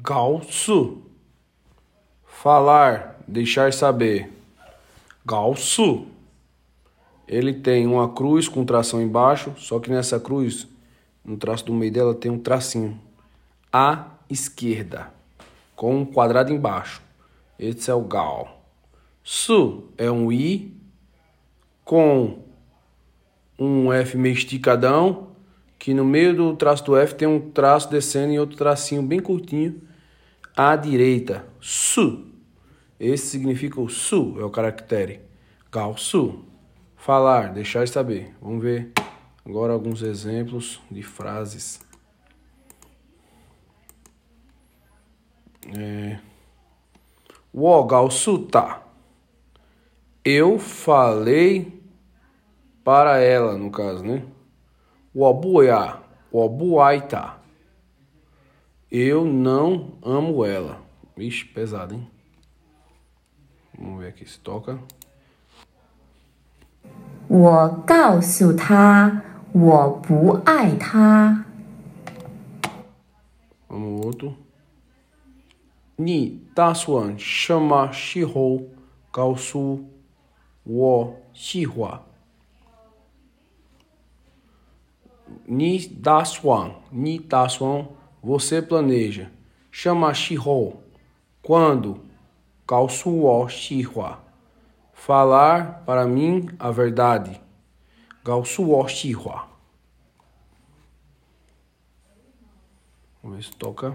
Galsu. Falar, deixar saber. Galsu. Ele tem uma cruz com tração embaixo, só que nessa cruz, no traço do meio dela, tem um tracinho. À esquerda, com um quadrado embaixo. Esse é o gal. Su é um i com um F meio esticadão, que no meio do traço do F tem um traço descendo e outro tracinho bem curtinho à direita. Su. Esse significa o su, é o caractere. Gal su. Falar, deixar de saber. Vamos ver agora alguns exemplos de frases. É... Wo gao su ta. Eu falei para ela, no caso, né? Wo bu ya. Wo bu ai ta. Eu não amo ela. Vixe, pesado, hein? Vamos ver aqui se toca. 我告诉他我不爱他。 Vamos outro. Ni da suan shama shi hou gao su wo xi hua. Ni da suan, ni da suan, você planeja. Chama shi hou, quando gao su wo xi hua. Falar para mim a verdade. Gao su wo xi hua. Vamos ver se toca.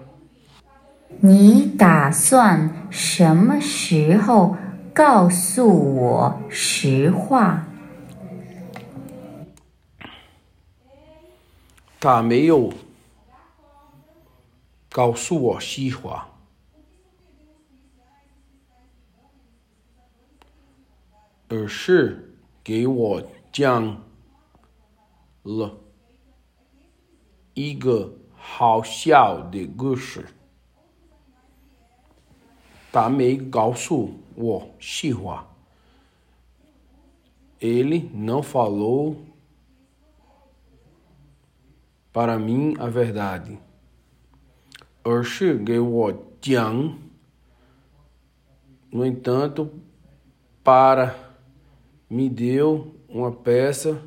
你打算什么时候告诉我实话？ 他没有 告诉我实话。而是给我讲了一个好笑的故事。他没告诉我实话。Ele não falou para mim a verdade. 而是给我讲 no entanto, para me deu uma peça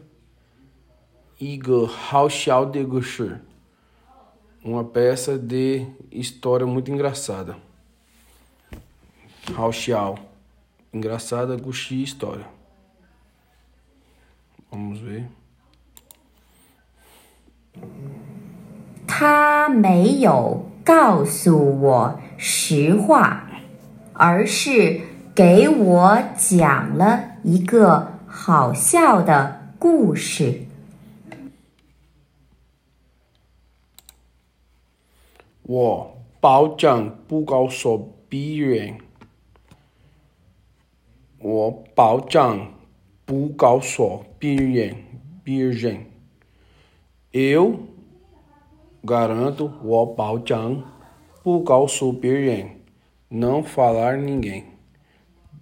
Igor Hauschau de Gusher, uma peça de história muito engraçada. Hauschau, engraçada, Gushi, história. Vamos ver. 他没有 告诉我实话，而是给我讲了一个好笑的故事。我保证不告诉别人。我保证不告诉别人。别人。Eu Garanto o Pao Chang Pu Kao Su Pierre Não falar ninguém.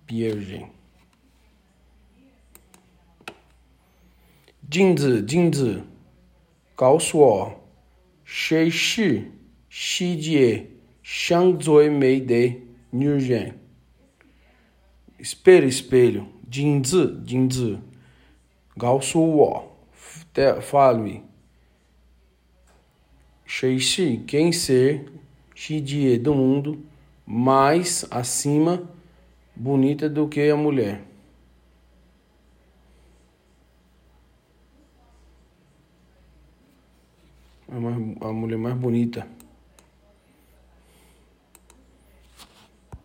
Pierre Jinzi Jinzi Kao Suo. Shei Shi Shi Jie Shang Zui Mei De Niu Espelho, espelho. Jinzi Jinzi Gao Suo, Wo Fale-me. Xixi, quem ser, Shidie, do mundo, mais acima, bonita do que a mulher. A mulher mais bonita.